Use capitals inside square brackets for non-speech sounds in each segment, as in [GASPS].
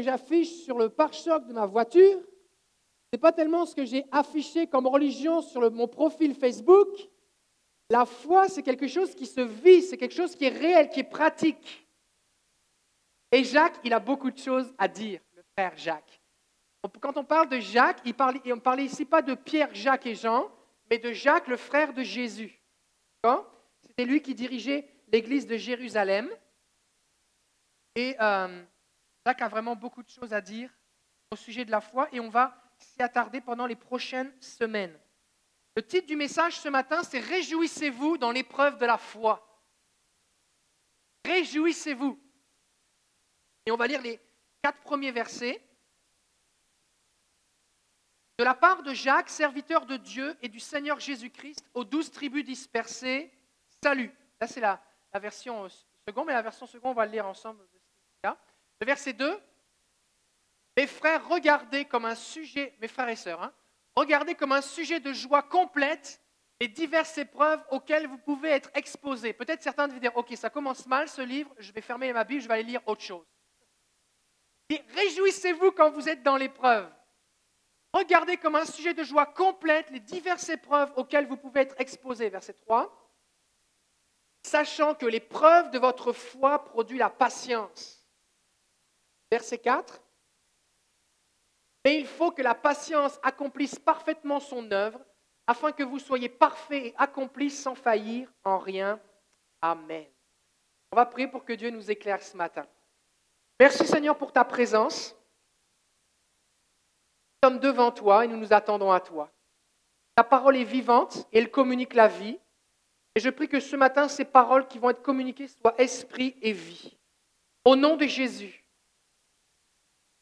que j'affiche sur le pare-choc de ma voiture. Ce n'est pas tellement ce que j'ai affiché comme religion sur mon profil Facebook. La foi, c'est quelque chose qui se vit, c'est quelque chose qui est réel, qui est pratique. Et Jacques, il a beaucoup de choses à dire, le frère Jacques. Quand on parle de Jacques, il parle, on ne parlait ici pas de Pierre, Jacques et Jean, mais de Jacques, le frère de Jésus. C'était lui qui dirigeait l'église de Jérusalem. Et euh, Jacques a vraiment beaucoup de choses à dire au sujet de la foi et on va s'y attarder pendant les prochaines semaines. Le titre du message ce matin, c'est Réjouissez-vous dans l'épreuve de la foi. Réjouissez-vous. Et on va lire les quatre premiers versets. De la part de Jacques, serviteur de Dieu et du Seigneur Jésus-Christ, aux douze tribus dispersées, salut. Là, c'est la, version seconde, mais la version seconde, on va le lire ensemble. Le verset 2. Mes frères, regardez comme un sujet, mes frères et sœurs, hein, regardez comme un sujet de joie complète les diverses épreuves auxquelles vous pouvez être exposés. Peut-être certains de vous dire, OK, ça commence mal ce livre, je vais fermer ma Bible, je vais aller lire autre chose. réjouissez-vous quand vous êtes dans l'épreuve. Regardez comme un sujet de joie complète les diverses épreuves auxquelles vous pouvez être exposés. Verset 3. Sachant que l'épreuve de votre foi produit la patience. Verset 4. Mais il faut que la patience accomplisse parfaitement son œuvre, afin que vous soyez parfaits et accomplis sans faillir en rien. Amen. On va prier pour que Dieu nous éclaire ce matin. Merci Seigneur pour ta présence. Nous sommes devant toi et nous nous attendons à toi. Ta parole est vivante et elle communique la vie. Et je prie que ce matin, ces paroles qui vont être communiquées soient esprit et vie. Au nom de Jésus,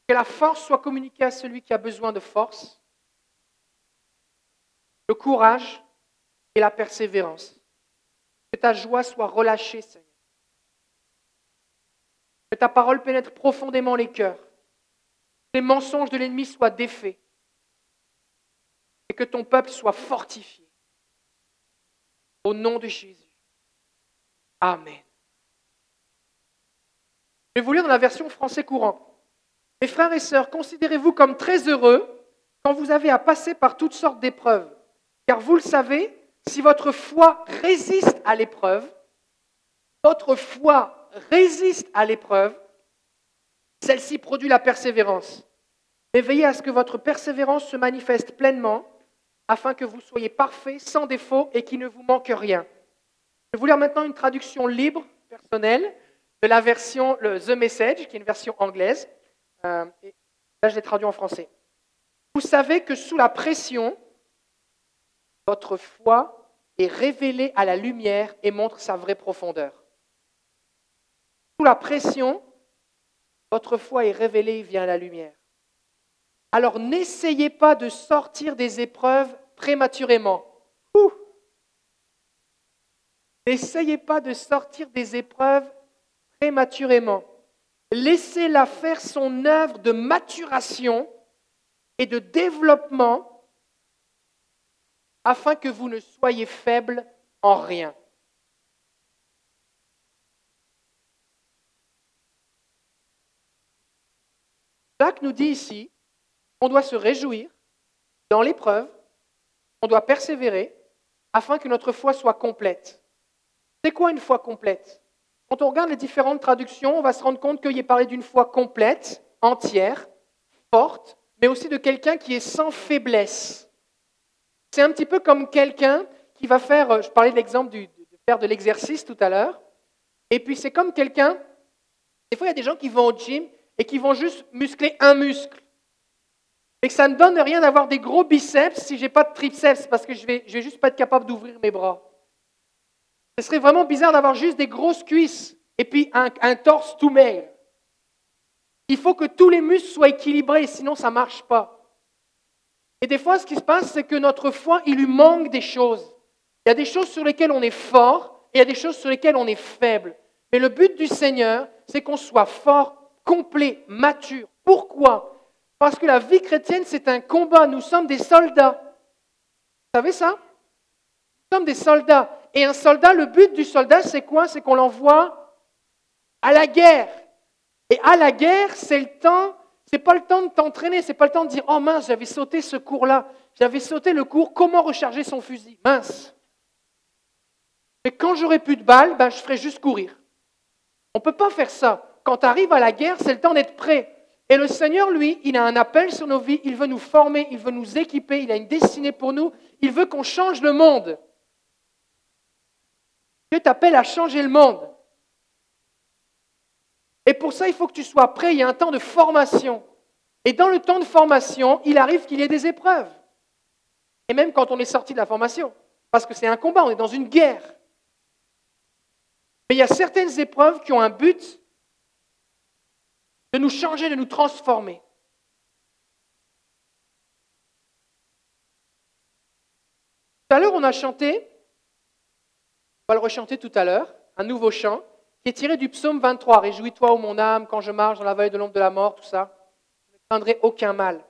que la force soit communiquée à celui qui a besoin de force, le courage et la persévérance. Que ta joie soit relâchée, Seigneur. Que ta parole pénètre profondément les cœurs les mensonges de l'ennemi soient défaits et que ton peuple soit fortifié. Au nom de Jésus. Amen. Je vais vous lire dans la version français courant. Mes frères et sœurs, considérez-vous comme très heureux quand vous avez à passer par toutes sortes d'épreuves. Car vous le savez, si votre foi résiste à l'épreuve, votre foi résiste à l'épreuve, celle-ci produit la persévérance. Mais veillez à ce que votre persévérance se manifeste pleinement, afin que vous soyez parfaits, sans défaut et qu'il ne vous manque rien. Je vais vous lire maintenant une traduction libre, personnelle, de la version The Message, qui est une version anglaise. Euh, là, je l'ai traduit en français. Vous savez que sous la pression, votre foi est révélée à la lumière et montre sa vraie profondeur. Sous la pression, votre foi est révélée à la lumière. Alors n'essayez pas de sortir des épreuves prématurément. N'essayez pas de sortir des épreuves prématurément. Laissez-la faire son œuvre de maturation et de développement afin que vous ne soyez faibles en rien. Jacques nous dit ici, on doit se réjouir dans l'épreuve, on doit persévérer afin que notre foi soit complète. C'est quoi une foi complète? Quand on regarde les différentes traductions, on va se rendre compte qu'il est parlé d'une foi complète, entière, forte, mais aussi de quelqu'un qui est sans faiblesse. C'est un petit peu comme quelqu'un qui va faire, je parlais de l'exemple de faire de l'exercice tout à l'heure, et puis c'est comme quelqu'un, des fois il y a des gens qui vont au gym et qui vont juste muscler un muscle. Et que ça ne donne rien d'avoir des gros biceps si je n'ai pas de triceps, parce que je ne vais, vais juste pas être capable d'ouvrir mes bras. Ce serait vraiment bizarre d'avoir juste des grosses cuisses et puis un, torse tout maigre. Il faut que tous les muscles soient équilibrés, sinon ça ne marche pas. Et des fois, ce qui se passe, c'est que notre foi, il lui manque des choses. Il y a des choses sur lesquelles on est fort et il y a des choses sur lesquelles on est faible. Mais le but du Seigneur, c'est qu'on soit fort, complet, mature. Pourquoi? Parce que la vie chrétienne, c'est un combat. Nous sommes des soldats. Vous savez ça? Nous sommes des soldats. Et un soldat, le but du soldat, c'est quoi? C'est qu'on l'envoie à la guerre. Et à la guerre, c'est le temps C'est pas le temps de t'entraîner, c'est pas le temps de dire oh mince, j'avais sauté ce cours-là, j'avais sauté le cours comment recharger son fusil? Mince. Mais quand j'aurai plus de balles, ben, je ferai juste courir. On ne peut pas faire ça. Quand tu arrives à la guerre, c'est le temps d'être prêt. Et le Seigneur, lui, il a un appel sur nos vies, il veut nous former, il veut nous équiper, il a une destinée pour nous, il veut qu'on change le monde. Dieu t'appelle à changer le monde. Et pour ça, il faut que tu sois prêt, il y a un temps de formation. Et dans le temps de formation, il arrive qu'il y ait des épreuves. Et même quand on est sorti de la formation, parce que c'est un combat, on est dans une guerre. Mais il y a certaines épreuves qui ont un but de nous changer, de nous transformer. Tout à l'heure, on a chanté, on va le rechanter tout à l'heure, un nouveau chant qui est tiré du psaume 23. Réjouis-toi, ô mon âme, quand je marche dans la vallée de l'ombre de la mort, tout ça. Je ne craindrai aucun mal.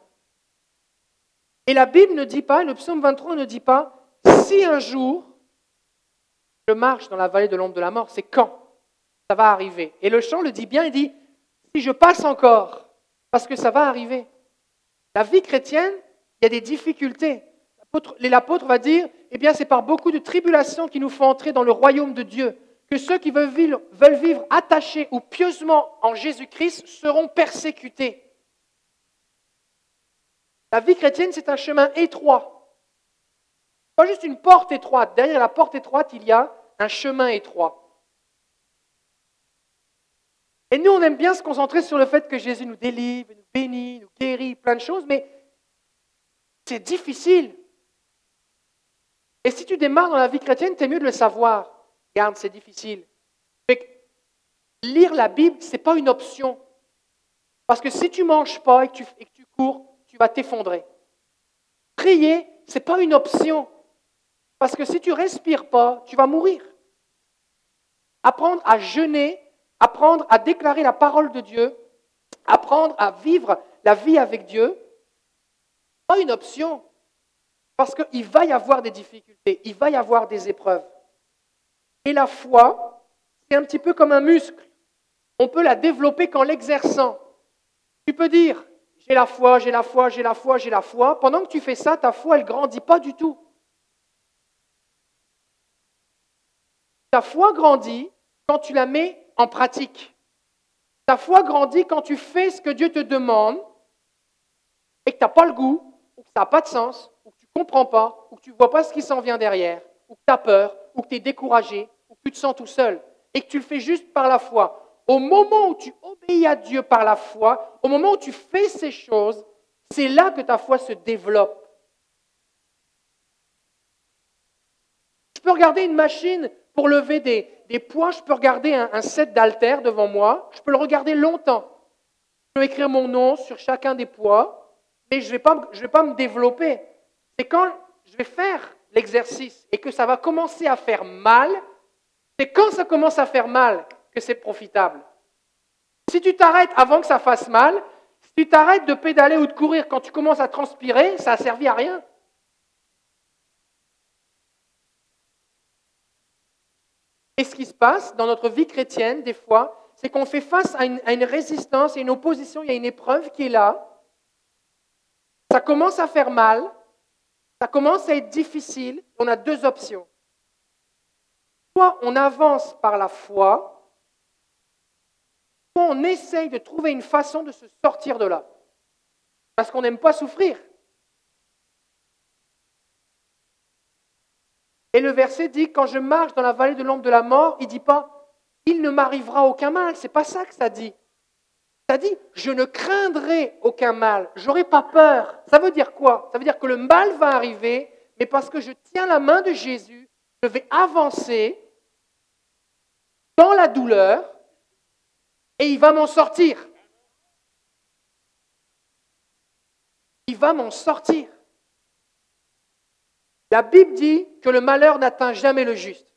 Et la Bible ne dit pas, le psaume 23 ne dit pas, si un jour je marche dans la vallée de l'ombre de la mort, c'est quand ça va arriver. Et le chant le dit bien, il dit, si je passe encore, parce que ça va arriver. La vie chrétienne, il y a des difficultés. L'apôtre va dire, eh bien, c'est par beaucoup de tribulations qu'il nous faut entrer dans le royaume de Dieu, que ceux qui veulent vivre, veulent vivre attachés ou pieusement en Jésus-Christ seront persécutés. La vie chrétienne, c'est un chemin étroit. Pas juste une porte étroite. Derrière la porte étroite, il y a un chemin étroit. Et nous, on aime bien se concentrer sur le fait que Jésus nous délivre, nous bénit, nous guérit, plein de choses, mais c'est difficile. Et si tu démarres dans la vie chrétienne, c'est mieux de le savoir. Regarde, c'est difficile. Lire la Bible, ce n'est pas une option. Parce que si tu ne manges pas et que tu, cours, tu vas t'effondrer. Prier, ce n'est pas une option. Parce que si tu respires pas, tu vas mourir. Apprendre à jeûner, apprendre à déclarer la parole de Dieu, apprendre à vivre la vie avec Dieu, pas une option. Parce qu'il va y avoir des difficultés, il va y avoir des épreuves. Et la foi, c'est un petit peu comme un muscle. On peut la développer qu'en l'exerçant. Tu peux dire, j'ai la foi, j'ai la foi, j'ai la foi, j'ai la foi. Pendant que tu fais ça, ta foi, elle grandit pas du tout. Ta foi grandit quand tu la mets en pratique. Ta foi grandit quand tu fais ce que Dieu te demande et que tu n'as pas le goût, que ça n'a pas de sens, comprends pas, ou que tu ne vois pas ce qui s'en vient derrière, ou que tu as peur, ou que tu es découragé, ou que tu te sens tout seul, et que tu le fais juste par la foi. Au moment où tu obéis à Dieu par la foi, au moment où tu fais ces choses, c'est là que ta foi se développe. Tu peux regarder une machine pour lever des, poids, je peux regarder un, set d'haltères devant moi, je peux le regarder longtemps. Je peux écrire mon nom sur chacun des poids, mais je ne vais, vais pas me développer. C'est quand je vais faire l'exercice et que ça va commencer à faire mal, c'est quand ça commence à faire mal que c'est profitable. Si tu t'arrêtes avant que ça fasse mal, si tu t'arrêtes de pédaler ou de courir quand tu commences à transpirer, ça n'a servi à rien. Et ce qui se passe dans notre vie chrétienne, des fois, c'est qu'on fait face à une, résistance et une opposition, il y a une épreuve qui est là. Ça commence à faire mal, ça commence à être difficile. On a deux options. Soit on avance par la foi, soit on essaye de trouver une façon de se sortir de là. Parce qu'on n'aime pas souffrir. Et le verset dit, quand je marche dans la vallée de l'ombre de la mort, il ne dit pas, il ne m'arrivera aucun mal. C'est pas ça que ça dit. Ça dit, je ne craindrai aucun mal. J'aurai pas peur. Ça veut dire quoi? Ça veut dire que le mal va arriver, mais parce que je tiens la main de Jésus, je vais avancer dans la douleur et il va m'en sortir. Il va m'en sortir. La Bible dit que le malheur n'atteint jamais le juste.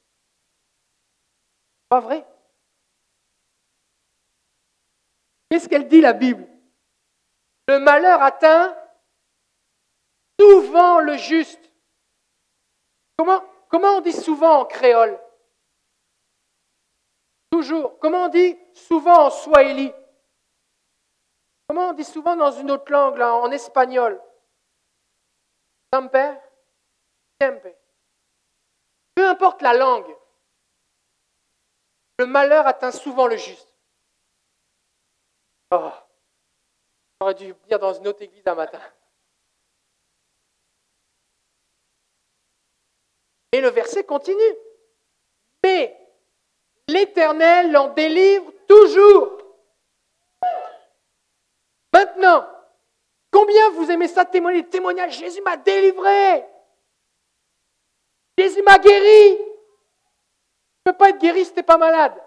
Pas vrai? Qu'est-ce qu'elle dit la Bible? Le malheur atteint souvent le juste. Comment, on dit souvent en créole? Toujours. Comment on dit souvent en swahili? Comment on dit souvent dans une autre langue, en espagnol? Siempre, siempre. Peu importe la langue, le malheur atteint souvent le juste. Oh, j'aurais dû dire dans une autre église un matin. Et le verset continue. Mais l'Éternel l'en délivre toujours. Maintenant, combien vous aimez ça témoigner, témoignage? Jésus m'a délivré. Jésus m'a guéri. Tu ne peux pas être guéri si tu n'es pas malade.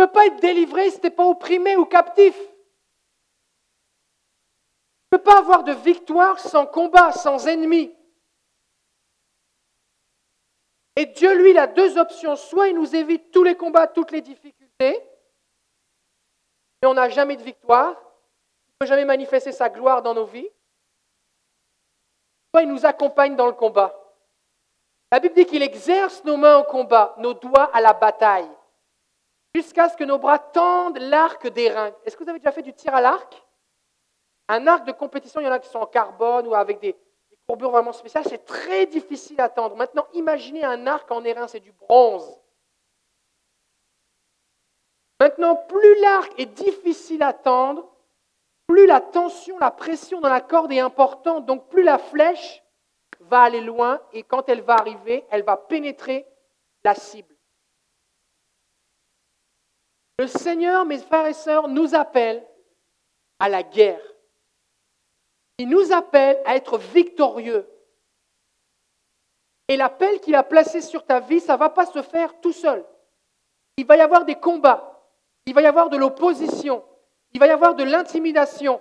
Ne peux pas être délivré si tu n'es pas opprimé ou captif. Tu ne peux pas avoir de victoire sans combat, sans ennemi. Et Dieu, lui, il a deux options. Soit il nous évite tous les combats, toutes les difficultés, mais on n'a jamais de victoire. Il ne peut jamais manifester sa gloire dans nos vies. Soit il nous accompagne dans le combat. La Bible dit qu'il exerce nos mains au combat, nos doigts à la bataille, jusqu'à ce que nos bras tendent l'arc des reins. Est-ce que vous avez déjà fait du tir à l'arc? Un arc de compétition, il y en a qui sont en carbone ou avec des, courbure vraiment spéciale, c'est très difficile à tendre. Maintenant, imaginez un arc en airain, c'est du bronze. Maintenant, plus l'arc est difficile à tendre, plus la tension, la pression dans la corde est importante, donc plus la flèche va aller loin et quand elle va arriver, elle va pénétrer la cible. Le Seigneur, mes frères et sœurs, nous appelle à la guerre. Il nous appelle à être victorieux. Et l'appel qu'il a placé sur ta vie, ça ne va pas se faire tout seul. Il va y avoir des combats, il va y avoir de l'opposition, il va y avoir de l'intimidation.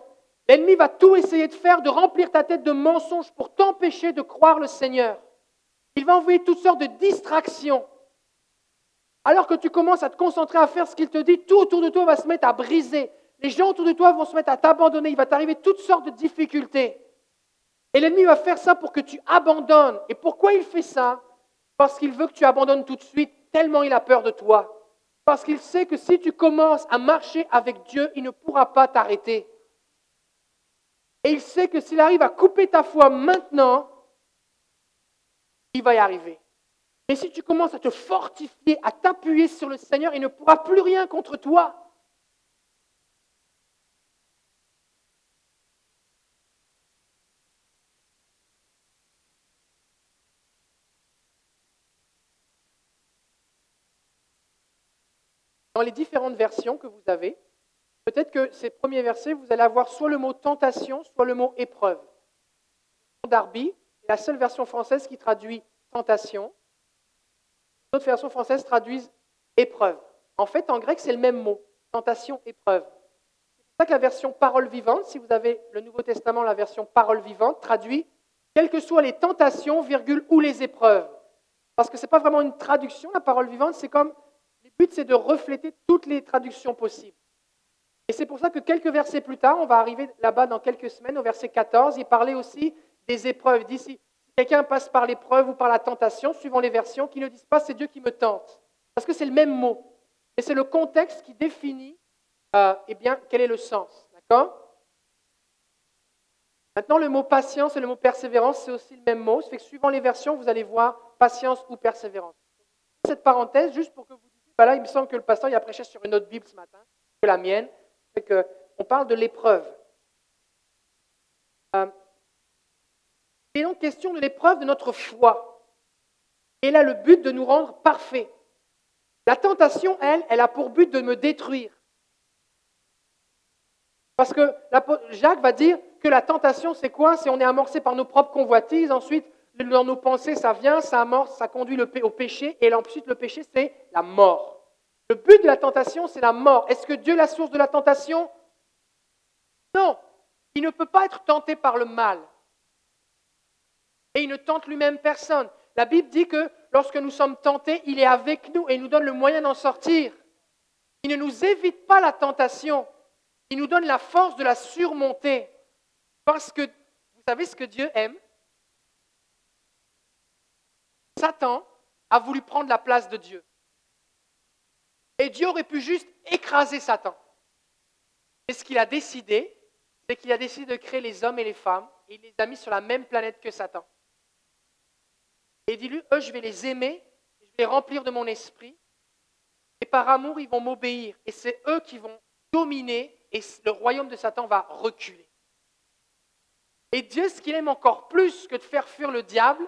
L'ennemi va tout essayer de faire, de remplir ta tête de mensonges pour t'empêcher de croire le Seigneur. Il va envoyer toutes sortes de distractions. Alors que tu commences à te concentrer à faire ce qu'il te dit, tout autour de toi va se mettre à briser. Les gens autour de toi vont se mettre à t'abandonner. Il va t'arriver toutes sortes de difficultés. Et l'ennemi va faire ça pour que tu abandonnes. Et pourquoi il fait ça? Parce qu'il veut que tu abandonnes tout de suite, tellement il a peur de toi. Parce qu'il sait que si tu commences à marcher avec Dieu, il ne pourra pas t'arrêter. Et il sait que s'il arrive à couper ta foi maintenant, il va y arriver. Mais si tu commences à te fortifier, à t'appuyer sur le Seigneur, il ne pourra plus rien contre toi. dans les différentes versions que vous avez, peut-être que ces premiers versets, vous allez avoir soit le mot tentation, soit le mot épreuve. Darby est la seule version française qui traduit tentation. D'autres versions françaises traduisent épreuve. En fait, en grec, c'est le même mot, tentation, épreuve. C'est pour ça que la version parole vivante, si vous avez le Nouveau Testament, la version parole vivante, traduit quelles que soient les tentations, virgule, ou les épreuves. Parce que ce n'est pas vraiment une traduction, la parole vivante, c'est comme le but, c'est de refléter toutes les traductions possibles. Et c'est pour ça que quelques versets plus tard, on va arriver là-bas dans quelques semaines, au verset 14, il parlait aussi des épreuves. D'ici, quelqu'un passe par l'épreuve ou par la tentation, suivant les versions, qui ne disent pas c'est Dieu qui me tente. Parce que c'est le même mot. Et c'est le contexte qui définit euh, eh bien, quel est le sens. D'accord? Maintenant, le mot patience et le mot persévérance, c'est aussi le même mot. Ça fait que suivant les versions, vous allez voir patience ou persévérance. Cette parenthèse, juste pour que vous là, il me semble que le pasteur il a prêché sur une autre Bible ce matin que la mienne. C'est que on parle de l'épreuve. Euh, il est donc question de l'épreuve de notre foi. Et a le but de nous rendre parfaits. La tentation, elle, elle a pour but de me détruire. Parce que Jacques va dire que la tentation, c'est quoi? C'est on est amorcé par nos propres convoitises, ensuite dans nos pensées, ça vient, ça amorce, ça conduit au péché, et ensuite le péché, c'est la mort. Le but de la tentation, c'est la mort. Est-ce que Dieu est la source de la tentation? Non. Il ne peut pas être tenté par le mal. Et il ne tente lui-même personne. La Bible dit que lorsque nous sommes tentés, il est avec nous et il nous donne le moyen d'en sortir. Il ne nous évite pas la tentation. Il nous donne la force de la surmonter. Parce que vous savez ce que Dieu aime? Satan a voulu prendre la place de Dieu. Et Dieu aurait pu juste écraser Satan. Mais ce qu'il a décidé, c'est qu'il a décidé de créer les hommes et les femmes, et il les a mis sur la même planète que Satan. Et il dit, lui, eux, je vais les aimer, je vais les remplir de mon esprit, et par amour, ils vont m'obéir. Et c'est eux qui vont dominer, et le royaume de Satan va reculer. Et Dieu, ce qu'il aime encore plus que de faire fuir le diable,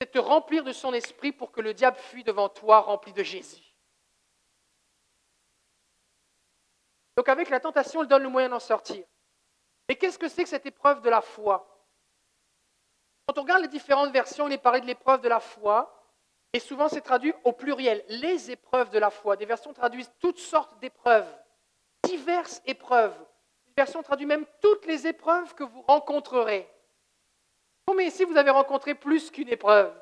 c'est de te remplir de son esprit pour que le diable fuit devant toi rempli de Jésus. Donc avec la tentation, il donne le moyen d'en sortir. Mais qu'est-ce que c'est que cette épreuve de la foi? Quand on regarde les différentes versions, il est parlé de l'épreuve de la foi, et souvent c'est traduit au pluriel, les épreuves de la foi. Des versions traduisent toutes sortes d'épreuves, diverses épreuves. Une version traduit même toutes les épreuves que vous rencontrerez. Combien ici vous avez rencontré plus qu'une épreuve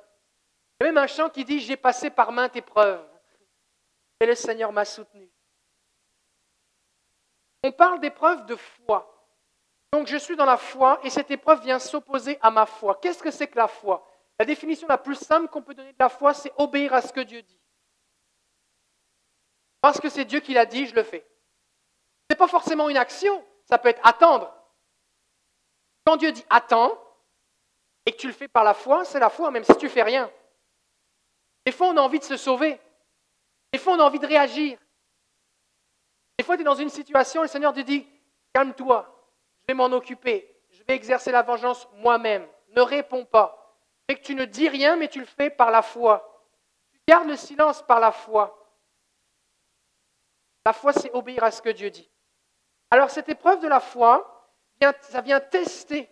Il y a même un chant qui dit J'ai passé par maintes épreuves, et le Seigneur m'a soutenu. On parle d'épreuve de foi. Donc je suis dans la foi et cette épreuve vient s'opposer à ma foi. Qu'est-ce que c'est que la foi? La définition la plus simple qu'on peut donner de la foi, c'est obéir à ce que Dieu dit. Parce que c'est Dieu qui l'a dit, je le fais. Ce n'est pas forcément une action, ça peut être attendre. Quand Dieu dit attends, et que tu le fais par la foi, c'est la foi, même si tu fais rien. Des fois, on a envie de se sauver. Des fois, on a envie de réagir. Des fois, tu es dans une situation, le Seigneur te dit, calme-toi, vais m'en occuper, je vais exercer la vengeance moi-même. Ne réponds pas. Que tu ne dis rien, mais tu le fais par la foi. Tu gardes le silence par la foi. La foi, c'est obéir à ce que Dieu dit. Alors, cette épreuve de la foi, ça vient tester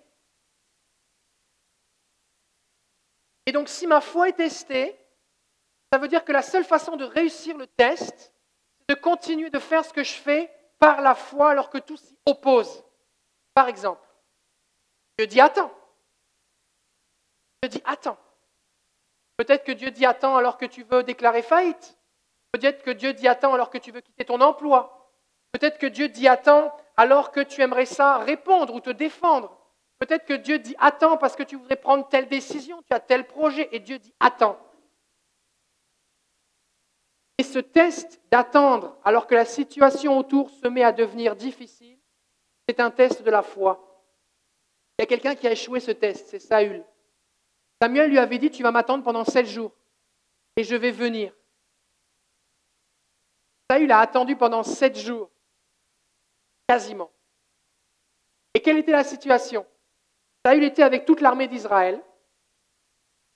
Et donc si ma foi est testée, ça veut dire que la seule façon de réussir le test, c'est de continuer de faire ce que je fais par la foi alors que tout s'y oppose. Par exemple, Dieu dit attends. Dieu dit attends. Peut-être que Dieu dit attends alors que tu veux déclarer faillite. Peut-être que Dieu dit attends alors que tu veux quitter ton emploi. Peut-être que Dieu dit attends alors que tu aimerais ça répondre ou te défendre. Peut-être que Dieu dit attends parce que tu voudrais prendre telle décision, tu as tel projet, et Dieu dit attends. Et ce test d'attendre alors que la situation autour se met à devenir difficile, c'est un test de la foi. Il y a quelqu'un qui a échoué ce test, c'est Saül. Samuel lui avait dit, tu vas m'attendre pendant sept jours et je vais venir. Saül a attendu pendant sept jours, quasiment. Et quelle était la situation? Saül était avec toute l'armée d'Israël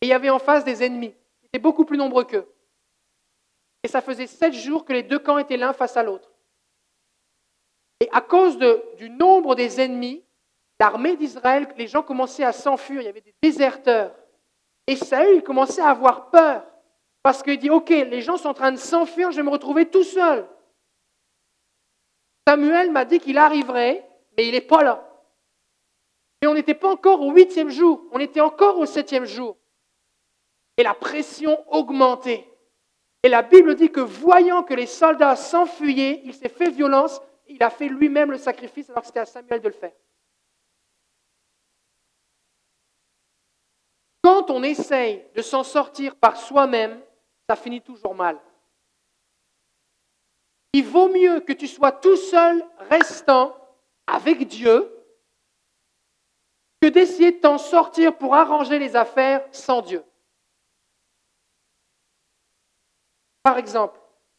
et il y avait en face des ennemis qui étaient beaucoup plus nombreux qu'eux. Et ça faisait sept jours que les deux camps étaient l'un face à l'autre. Et à cause du nombre des ennemis, l'armée d'Israël, les gens commençaient à s'enfuir, il y avait des déserteurs. Et Saül commençait à avoir peur parce qu'il dit, OK, les gens sont en train de s'enfuir, je vais me retrouver tout seul. Samuel m'a dit qu'il arriverait, mais il n'est pas là. Mais on n'était pas encore au huitième jour, on était encore au septième jour. Et la pression augmentait. Et la Bible dit que voyant que les soldats s'enfuyaient, il s'est fait violence, il a fait lui-même le sacrifice alors que c'était à Samuel de le faire. Quand on essaye de s'en sortir par soi-même, ça finit toujours mal. Il vaut mieux que tu sois tout seul restant avec Dieu que d'essayer de t'en sortir pour arranger les affaires sans Dieu. Par exemple,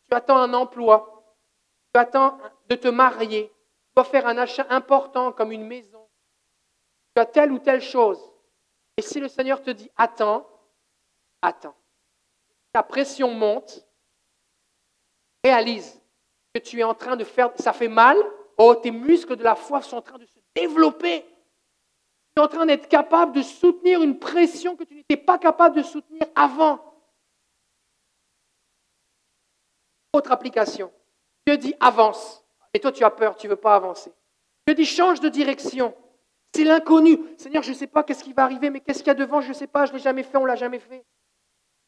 tu attends un emploi, tu attends de te marier, tu dois faire un achat important comme une maison, tu as telle ou telle chose. Et si le Seigneur te dit attends, attends. Ta pression monte, réalise que tu es en train de faire, ça fait mal, oh, tes muscles de la foi sont en train de se développer en train d'être capable de soutenir une pression que tu n'étais pas capable de soutenir avant. Autre application. Dieu dit avance. Et toi, tu as peur, tu ne veux pas avancer. Dieu dit change de direction. C'est l'inconnu. Seigneur, je ne sais pas qu'est-ce qui va arriver, mais qu'est-ce qu'il y a devant, je ne sais pas, je ne l'ai jamais fait, on ne l'a jamais fait.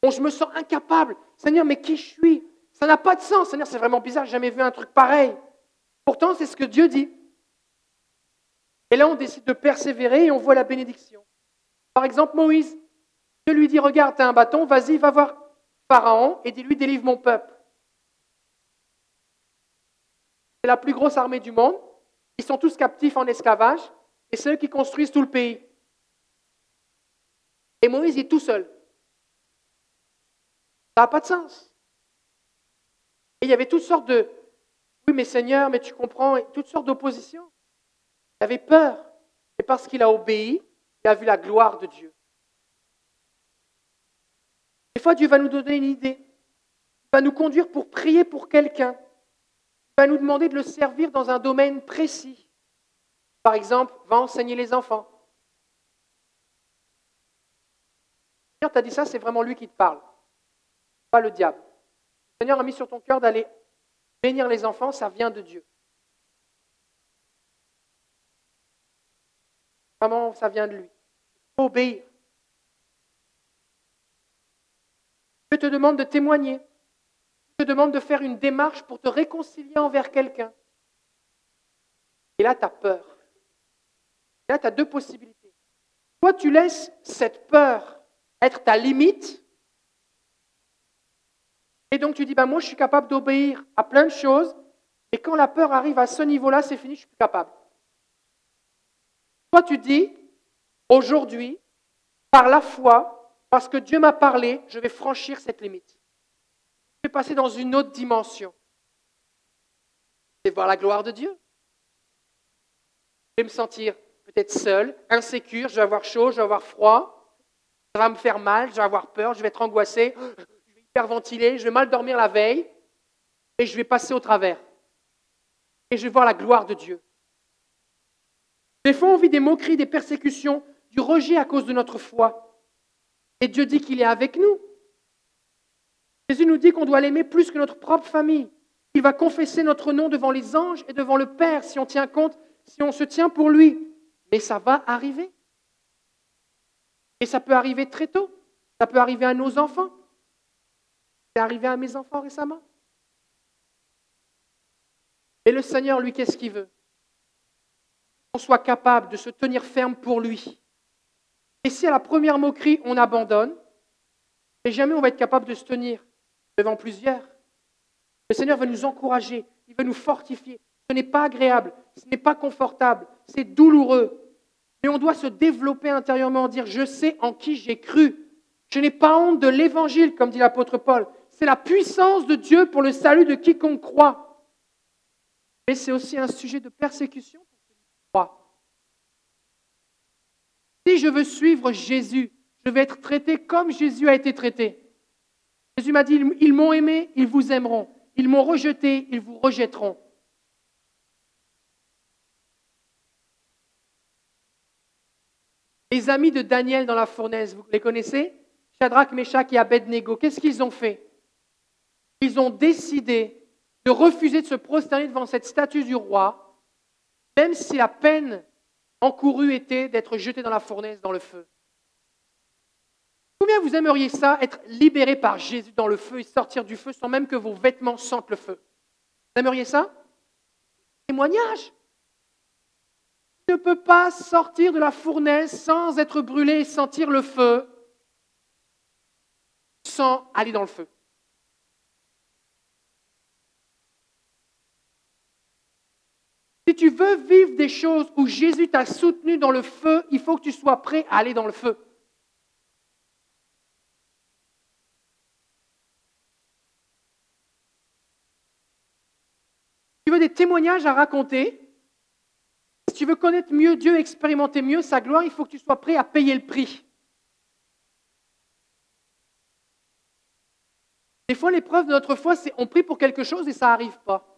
Bon, je me sens incapable. Seigneur, mais qui je suis? Ça n'a pas de sens. Seigneur, c'est vraiment bizarre, jamais vu un truc pareil. Pourtant, c'est ce que Dieu dit. Et là, on décide de persévérer et on voit la bénédiction. Par exemple, Moïse, Dieu lui dit, regarde, as un bâton, vas-y, va voir Pharaon et dis-lui, délivre mon peuple. C'est la plus grosse armée du monde. Ils sont tous captifs en esclavage et c'est eux qui construisent tout le pays. Et Moïse est tout seul. Ça n'a pas de sens. Et il y avait toutes sortes de oui, mais Seigneur, mais tu comprends, toutes sortes d'oppositions. Il avait peur. Et parce qu'il a obéi, il a vu la gloire de Dieu. Des fois, Dieu va nous donner une idée. Il va nous conduire pour prier pour quelqu'un. Va nous demander de le servir dans un domaine précis. Par exemple, va enseigner les enfants. Seigneur t'a dit ça, c'est vraiment lui qui te parle, pas le diable. Le Seigneur a mis sur ton cœur d'aller bénir les enfants, ça vient de Dieu. Vraiment, ça vient de lui. Obéir. Je te demande de témoigner. Te demande de faire une démarche pour te réconcilier envers quelqu'un. Et là, tu as peur. Et là, tu as deux possibilités. Soit tu laisses cette peur être ta limite, et donc tu dis, bah, moi je suis capable d'obéir à plein de choses, et quand la peur arrive à ce niveau-là, c'est fini, je suis plus capable. Soit tu dis, aujourd'hui, par la foi, parce que Dieu m'a parlé, je vais franchir cette limite. Je vais passer dans une autre dimension. Je vais voir la gloire de Dieu. Je vais me sentir peut-être seul, insécure, je vais avoir chaud, je vais avoir froid, ça va me faire mal, je vais avoir peur, je vais être angoissé, [GASPS] je vais hyperventiler, je vais mal dormir la veille, et je vais passer au travers. Et je vais voir la gloire de Dieu. Des fois, on vit des moqueries, des persécutions, du rejet à cause de notre foi. Et Dieu dit qu'il est avec nous. Jésus nous dit qu'on doit l'aimer plus que notre propre famille. Il va confesser notre nom devant les anges et devant le Père si on tient compte, si on se tient pour lui. Mais ça va arriver. Et ça peut arriver très tôt. Ça peut arriver à nos enfants. C'est arrivé à mes enfants récemment. Et le Seigneur, lui, qu'est-ce qu'il veut? Qu'on soit capable de se tenir ferme pour lui. Et si à la première moquerie, on abandonne, et jamais on va être capable de se tenir devant plusieurs. Le Seigneur va nous encourager, il va nous fortifier. Ce n'est pas agréable, ce n'est pas confortable, c'est douloureux. Mais on doit se développer intérieurement, dire je sais en qui j'ai cru. Je n'ai pas honte de l'évangile, comme dit l'apôtre Paul. C'est la puissance de Dieu pour le salut de quiconque croit. Mais c'est aussi un sujet de persécution pour celui croit. Si je veux suivre Jésus, je vais être traité comme Jésus a été traité. Jésus m'a dit, ils m'ont aimé, ils vous aimeront. Ils m'ont rejeté, ils vous rejetteront. Les amis de Daniel dans la fournaise, vous les connaissez? Shadrach, Meshach et Abednego, qu'est-ce qu'ils ont fait? Ils ont décidé de refuser de se prosterner devant cette statue du roi, même si la peine encouru était d'être jeté dans la fournaise, dans le feu. Combien vous aimeriez ça, être libéré par Jésus dans le feu et sortir du feu sans même que vos vêtements sentent le feu? Vous aimeriez ça? Témoignage. Tu ne peux pas sortir de la fournaise sans être brûlé et sentir le feu, sans aller dans le feu. Si tu veux vivre des choses où Jésus t'a soutenu dans le feu, il faut que tu sois prêt à aller dans le feu. Si tu veux témoignages à raconter, si tu veux connaître mieux Dieu, expérimenter mieux sa gloire, il faut que tu sois prêt à payer le prix. Des fois, l'épreuve de notre foi, c'est on prie pour quelque chose et ça n'arrive pas.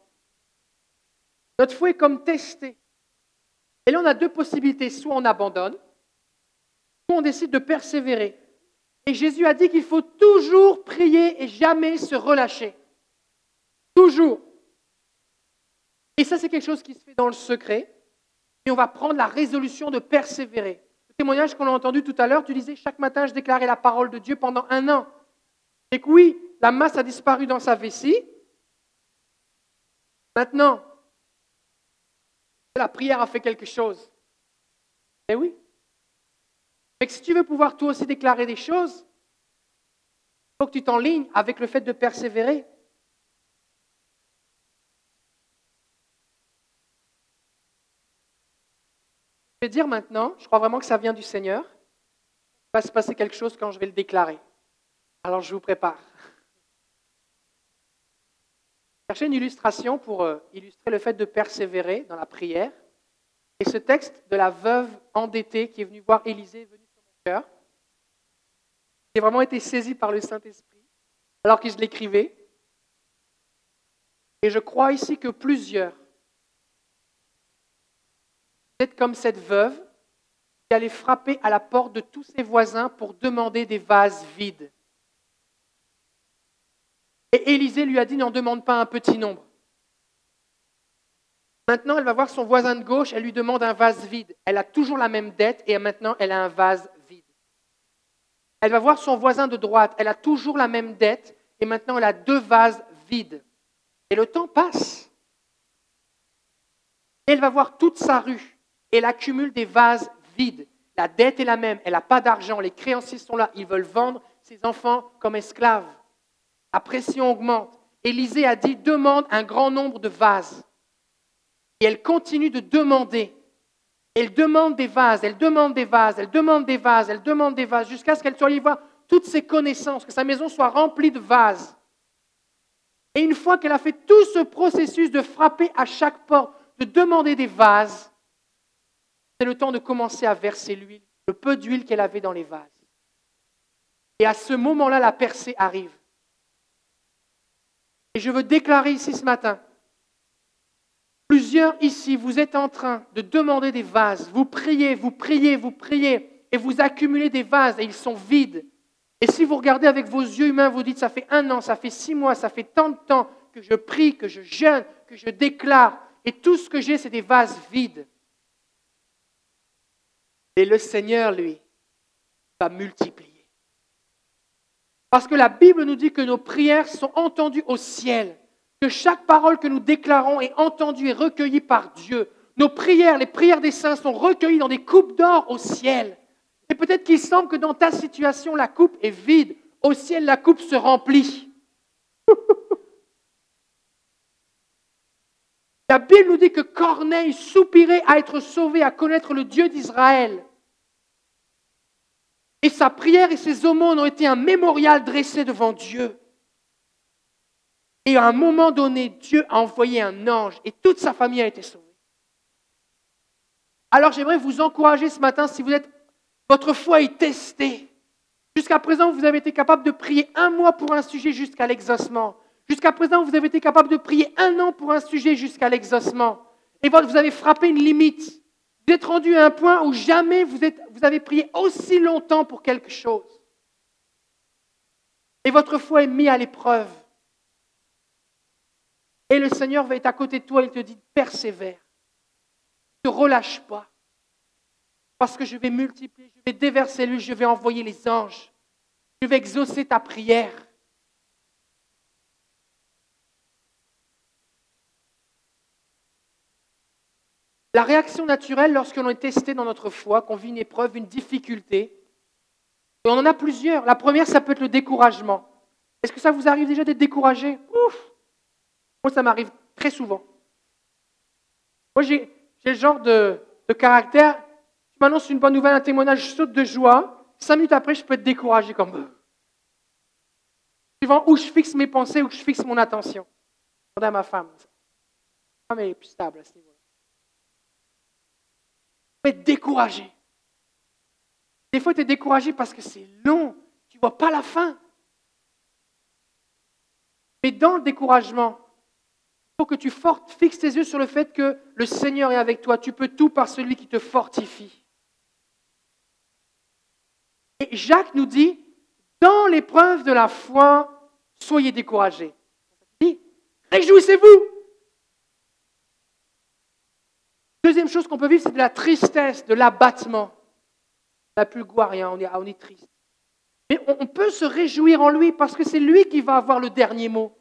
Notre foi est comme testée. Et là, on a deux possibilités. Soit on abandonne, soit on décide de persévérer. Et Jésus a dit qu'il faut toujours prier et jamais se relâcher. Toujours. Et ça, c'est quelque chose qui se fait dans le secret. Et on va prendre la résolution de persévérer. Le témoignage qu'on a entendu tout à l'heure, tu disais, chaque matin, je déclarais la parole de Dieu pendant un an. Et que oui, la masse a disparu dans sa vessie. Maintenant, la prière a fait quelque chose. Eh oui. Mais si tu veux pouvoir toi aussi déclarer des choses, il faut que tu t'enlignes avec le fait de persévérer. Vais dire maintenant, je crois vraiment que ça vient du Seigneur, il va se passer quelque chose quand je vais le déclarer. Alors je vous prépare. Cherchez une illustration pour euh, illustrer le fait de persévérer dans la prière. Et ce texte de la veuve endettée qui est venue voir Élisée est venu sur mon cœur. J'ai vraiment été saisi par le Saint-Esprit alors que je l'écrivais. Et je crois ici que plusieurs, comme cette veuve qui allait frapper à la porte de tous ses voisins pour demander des vases vides. Et Élisée lui a dit, n'en demande pas un petit nombre. Maintenant, elle va voir son voisin de gauche, elle lui demande un vase vide. Elle a toujours la même dette et maintenant, elle a un vase vide. Elle va voir son voisin de droite, elle a toujours la même dette et maintenant, elle a deux vases vides. Et le temps passe. elle va voir toute sa rue et elle accumule des vases vides. La dette est la même, elle n'a pas d'argent, les créanciers sont là, ils veulent vendre ses enfants comme esclaves. La pression augmente. Élisée a dit, demande un grand nombre de vases. Et elle continue de demander. Elle demande des vases, elle demande des vases, elle demande des vases, elle demande des vases, jusqu'à ce qu'elle soit allée voir toutes ses connaissances, que sa maison soit remplie de vases. Et une fois qu'elle a fait tout ce processus de frapper à chaque porte, de demander des vases, c'est le temps de commencer à verser l'huile, le peu d'huile qu'elle avait dans les vases. Et à ce moment-là, la percée arrive. Et je veux déclarer ici ce matin, plusieurs ici, vous êtes en train de demander des vases. Vous priez, vous priez, vous priez, et vous accumulez des vases, et ils sont vides. Et si vous regardez avec vos yeux humains, vous dites, ça fait un an, ça fait six mois, ça fait tant de temps que je prie, que je jeûne, que je déclare, et tout ce que j'ai, c'est des vases vides. Et le Seigneur, lui, va multiplier. Parce que la Bible nous dit que nos prières sont entendues au ciel, que chaque parole que nous déclarons est entendue et recueillie par Dieu. Nos prières, les prières des saints sont recueillies dans des coupes d'or au ciel. Et peut-être qu'il semble que dans ta situation, la coupe est vide. Au ciel, la coupe se remplit. [LAUGHS] la Bible nous dit que Corneille soupirait à être sauvé, à connaître le Dieu d'Israël. Et sa prière et ses aumônes ont été un mémorial dressé devant Dieu. Et à un moment donné, Dieu a envoyé un ange et toute sa famille a été sauvée. Alors j'aimerais vous encourager ce matin, si vous êtes, votre foi est testée. Jusqu'à présent, vous avez été capable de prier un mois pour un sujet jusqu'à l'exaucement. Jusqu'à présent, vous avez été capable de prier un an pour un sujet jusqu'à l'exaucement. Et vous avez frappé une limite. Vous êtes rendu à un point où jamais vous, avez prié aussi longtemps pour quelque chose. Et votre foi est mise à l'épreuve. Et le Seigneur va être à côté de toi et il te dit, persévère. Ne relâche pas. Parce que je vais multiplier, je vais déverser lui, je vais envoyer les anges. Je vais exaucer ta prière. La réaction naturelle lorsque l'on est testé dans notre foi, qu'on vit une épreuve, une difficulté, et on en a plusieurs. La première, ça peut être le découragement. Est-ce que ça vous arrive déjà d'être découragé? Ouf Moi, ça m'arrive très souvent. Moi, j'ai le genre de, caractère, tu m'annonces une bonne nouvelle, un témoignage, je saute de joie. Cinq minutes après, je peux être découragé comme Suivant où je fixe mes pensées, où je fixe mon attention. Demandez à ma femme. Ma femme est plus stable à ce niveau être découragé. Des fois, tu es découragé parce que c'est long, tu ne vois pas la fin. Mais dans le découragement, il faut que tu fixes tes yeux sur le fait que le Seigneur est avec toi. Tu peux tout par celui qui te fortifie. Et Jacques nous dit, dans l'épreuve de la foi, soyez découragés. Réjouissez-vous. Deuxième chose qu'on peut vivre, c'est de la tristesse, de l'abattement. On n'a plus goût rien, on est, on triste. Mais on, peut se réjouir en lui parce que c'est lui qui va avoir le dernier mot.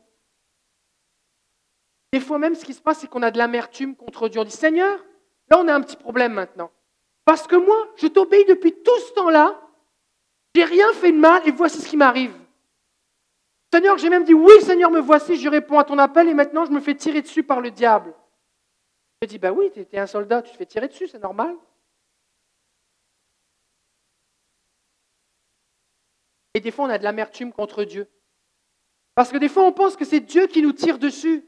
Des fois même, ce qui se passe, c'est qu'on a de l'amertume contre Dieu. On dit, Seigneur, là, on a un petit problème maintenant. Parce que moi, je t'obéis depuis tout ce temps-là, j'ai rien fait de mal et voici ce qui m'arrive. Seigneur, j'ai même dit, oui, Seigneur, me voici, je réponds à ton appel et maintenant je me fais tirer dessus par le diable. Je dis, ben oui, tu es un soldat, tu te fais tirer dessus, c'est normal. Et des fois, on a de l'amertume contre Dieu. Parce que des fois, on pense que c'est Dieu qui nous tire dessus.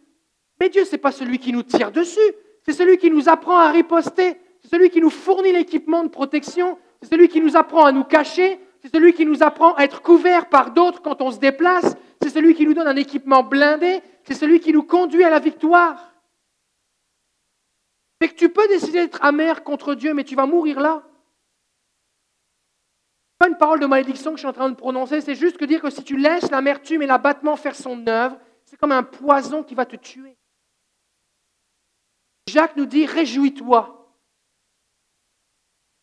Mais Dieu, ce n'est pas celui qui nous tire dessus. C'est celui qui nous apprend à riposter. C'est celui qui nous fournit l'équipement de protection. C'est celui qui nous apprend à nous cacher. C'est celui qui nous apprend à être couverts par d'autres quand on se déplace. C'est celui qui nous donne un équipement blindé. C'est celui qui nous conduit à la victoire. C'est que tu peux décider d'être amer contre Dieu, mais tu vas mourir là. Pas une parole de malédiction que je suis en train de prononcer, c'est juste que dire que si tu laisses l'amertume et l'abattement faire son œuvre, c'est comme un poison qui va te tuer. Jacques nous dit réjouis-toi.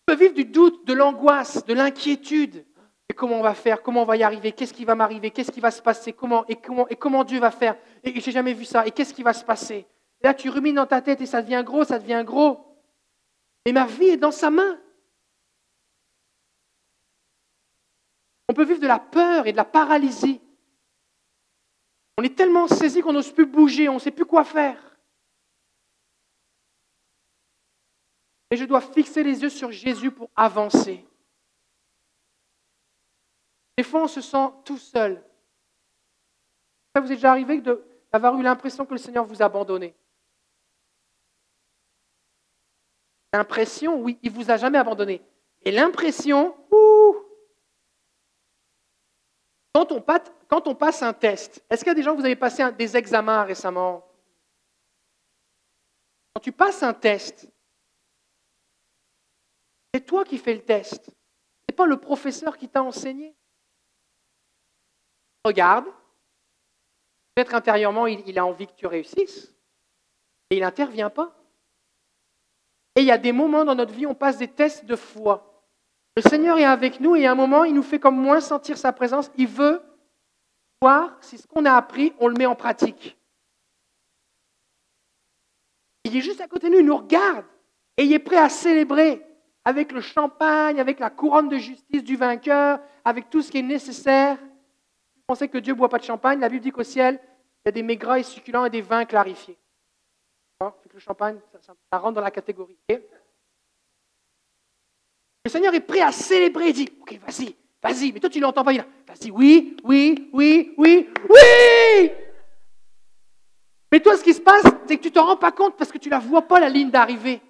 Tu peux vivre du doute, de l'angoisse, de l'inquiétude. Et comment on va faire? Comment on va y arriver? Qu'est-ce qui va m'arriver? Qu'est-ce qui va se passer? Comment et, comment et comment Dieu va faire? Et, j'ai jamais vu ça. Et qu'est-ce qui va se passer? Et Là, tu rumines dans ta tête et ça devient gros, ça devient gros. Mais ma vie est dans sa main. On peut vivre de la peur et de la paralysie. On est tellement saisi qu'on n'ose plus bouger, on ne sait plus quoi faire. Et je dois fixer les yeux sur Jésus pour avancer. Des fois, on se sent tout seul. Ça vous est déjà arrivé d'avoir eu l'impression que le Seigneur vous a abandonné L'impression, oui, il ne vous a jamais abandonné. Et l'impression, quand on, passe, un test, est-ce qu'il y a des gens, vous avez passé des examens récemment? Quand tu passes un test, c'est toi qui fais le test. Ce n'est pas le professeur qui t'a enseigné. Regarde, peut-être intérieurement, il, il, a envie que tu réussisses, et il n'intervient pas. Et il y a des moments dans notre vie où on passe des tests de foi. Le Seigneur est avec nous et à un moment, il nous fait comme moins sentir sa présence. Il veut voir si ce qu'on a appris, on le met en pratique. Il est juste à côté de nous, il nous regarde et il est prêt à célébrer avec le champagne, avec la couronne de justice du vainqueur, avec tout ce qui est nécessaire. Vous pensez que Dieu ne boit pas de champagne La Bible dit qu'au ciel, il y a des mets gras et succulents et des vins clarifiés. Le champagne, ça, rentre dans la catégorie. Le Seigneur est prêt à célébrer. Il dit, OK, vas-y, vas-y. Mais toi, tu l'entends pas. Il vas-y, oui, oui, oui, oui, oui. Mais toi, ce qui se passe, c'est que tu ne te rends pas compte parce que tu la vois pas, la ligne d'arrivée.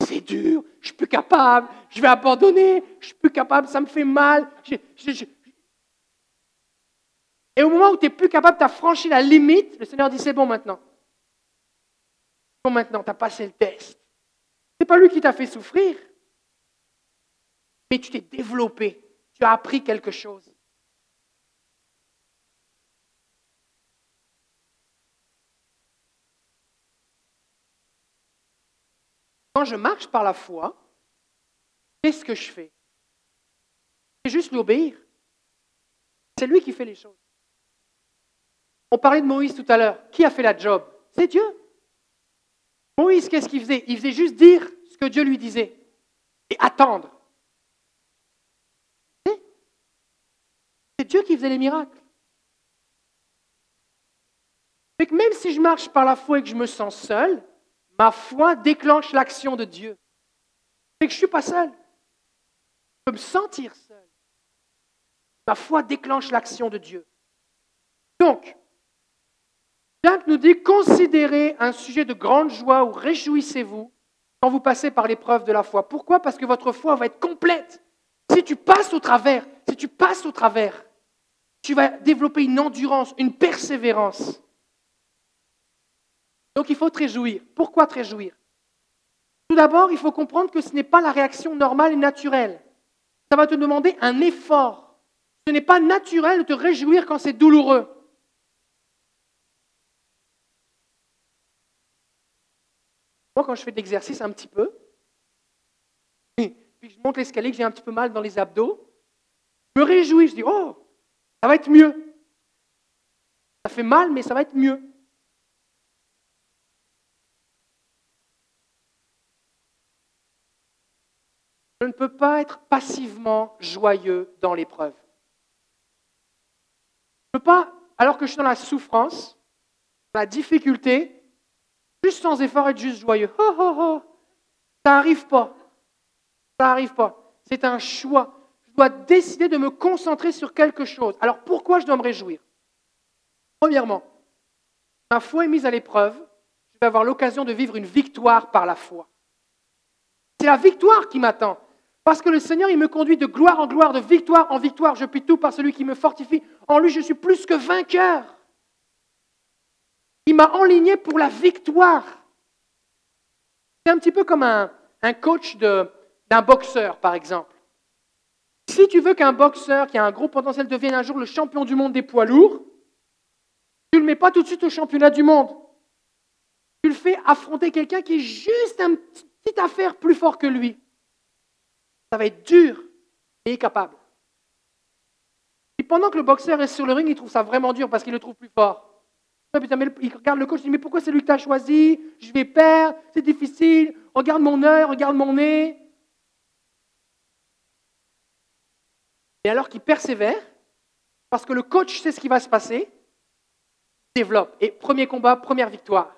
C'est dur, je suis plus capable, je vais abandonner, je suis plus capable, ça me fait mal. Et au moment où tu n'es plus capable, tu as franchi la limite, le Seigneur dit, c'est bon maintenant. Maintenant, tu as passé le test. Ce n'est pas lui qui t'a fait souffrir mais tu t'es développé, tu as appris quelque chose. Quand je marche par la foi, qu'est-ce que je fais? C'est juste l'obéir. C'est lui qui fait les choses. On parlait de Moïse tout à l'heure. Qui a fait la job? C'est Dieu. Moïse, qu'est-ce qu'il faisait? Il faisait juste dire ce que Dieu lui disait et attendre. C'est Dieu qui faisait les miracles. Mais même si je marche par la foi et que je me sens seul, ma foi déclenche l'action de Dieu. C'est que je ne suis pas seul. Je peux me sentir seul. Ma foi déclenche l'action de Dieu. Donc, Jacques nous dit considérez un sujet de grande joie ou réjouissez-vous quand vous passez par l'épreuve de la foi. Pourquoi? Parce que votre foi va être complète. Si tu passes au travers, si tu passes au travers, tu vas développer une endurance, une persévérance. Donc il faut te réjouir. Pourquoi te réjouir? Tout d'abord, il faut comprendre que ce n'est pas la réaction normale et naturelle. Ça va te demander un effort. Ce n'est pas naturel de te réjouir quand c'est douloureux. Moi, quand je fais de l'exercice un petit peu, puis je monte l'escalier, que j'ai un petit peu mal dans les abdos, je me réjouis, je dis, oh, ça va être mieux. Ça fait mal, mais ça va être mieux. Je ne peux pas être passivement joyeux dans l'épreuve. Je ne peux pas, alors que je suis dans la souffrance, la difficulté, juste sans effort être juste joyeux. Oh, oh, oh. Ça n'arrive pas. Ça n'arrive pas. C'est un choix. Je dois décider de me concentrer sur quelque chose. Alors pourquoi je dois me réjouir? Premièrement, ma foi est mise à l'épreuve, je vais avoir l'occasion de vivre une victoire par la foi. C'est la victoire qui m'attend. Parce que le Seigneur, il me conduit de gloire en gloire, de victoire en victoire. Je puis tout par celui qui me fortifie. En lui, je suis plus que vainqueur. Il m'a enligné pour la victoire. C'est un petit peu comme un, coach d'un boxeur, par exemple. Si tu veux qu'un boxeur qui a un gros potentiel devienne un jour le champion du monde des poids lourds, tu ne le mets pas tout de suite au championnat du monde. Tu le fais affronter quelqu'un qui est juste une petite affaire plus fort que lui. Ça va être dur, mais il est capable. Et pendant que le boxeur est sur le ring, il trouve ça vraiment dur parce qu'il le trouve plus fort. Il regarde le coach, il dit Mais pourquoi c'est lui que tu as choisi? Je vais perdre, c'est difficile. Regarde mon œil, regarde mon nez. Et alors qu'il persévère, parce que le coach sait ce qui va se passer, développe. Et premier combat, première victoire.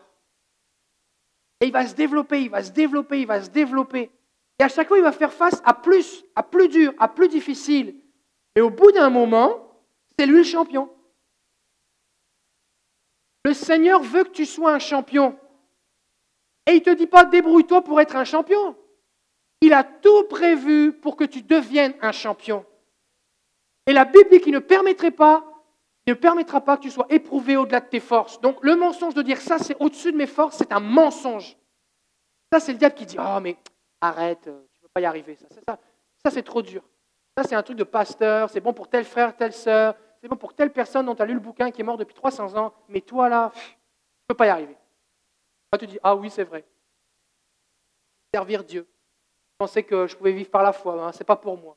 Et il va se développer, il va se développer, il va se développer. Et à chaque fois, il va faire face à plus, à plus dur, à plus difficile. Et au bout d'un moment, c'est lui le champion. Le Seigneur veut que tu sois un champion. Et il ne te dit pas débrouille-toi pour être un champion. Il a tout prévu pour que tu deviennes un champion. Et la Bible dit qu'il ne permettrait pas, ne permettra pas que tu sois éprouvé au-delà de tes forces. Donc le mensonge de dire ça, c'est au-dessus de mes forces, c'est un mensonge. Ça, c'est le diable qui dit Oh, mais arrête, euh, tu ne peux pas y arriver. Ça, ça, ça c'est trop dur. Ça, c'est un truc de pasteur, c'est bon pour tel frère, telle sœur, c'est bon pour telle personne dont tu as lu le bouquin qui est mort depuis 300 ans, mais toi là, tu ne peux pas y arriver. Toi, tu dis Ah oui, c'est vrai. Servir Dieu. Je pensais que je pouvais vivre par la foi, hein, ce n'est pas pour moi.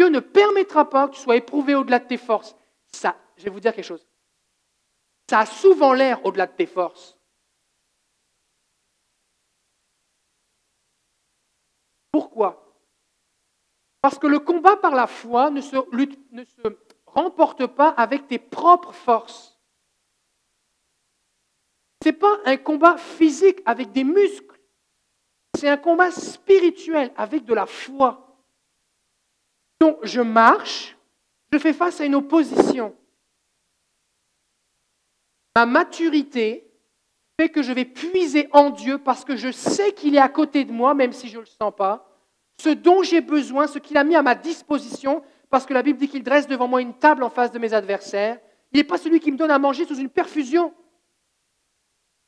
Dieu ne permettra pas que tu sois éprouvé au-delà de tes forces. Ça, je vais vous dire quelque chose. Ça a souvent l'air au-delà de tes forces. Pourquoi? Parce que le combat par la foi ne se, remporte pas avec tes propres forces. Ce n'est pas un combat physique avec des muscles. C'est un combat spirituel avec de la foi. Donc je marche, je fais face à une opposition. Ma maturité fait que je vais puiser en Dieu parce que je sais qu'il est à côté de moi, même si je ne le sens pas, ce dont j'ai besoin, ce qu'il a mis à ma disposition, parce que la Bible dit qu'il dresse devant moi une table en face de mes adversaires. Il n'est pas celui qui me donne à manger sous une perfusion.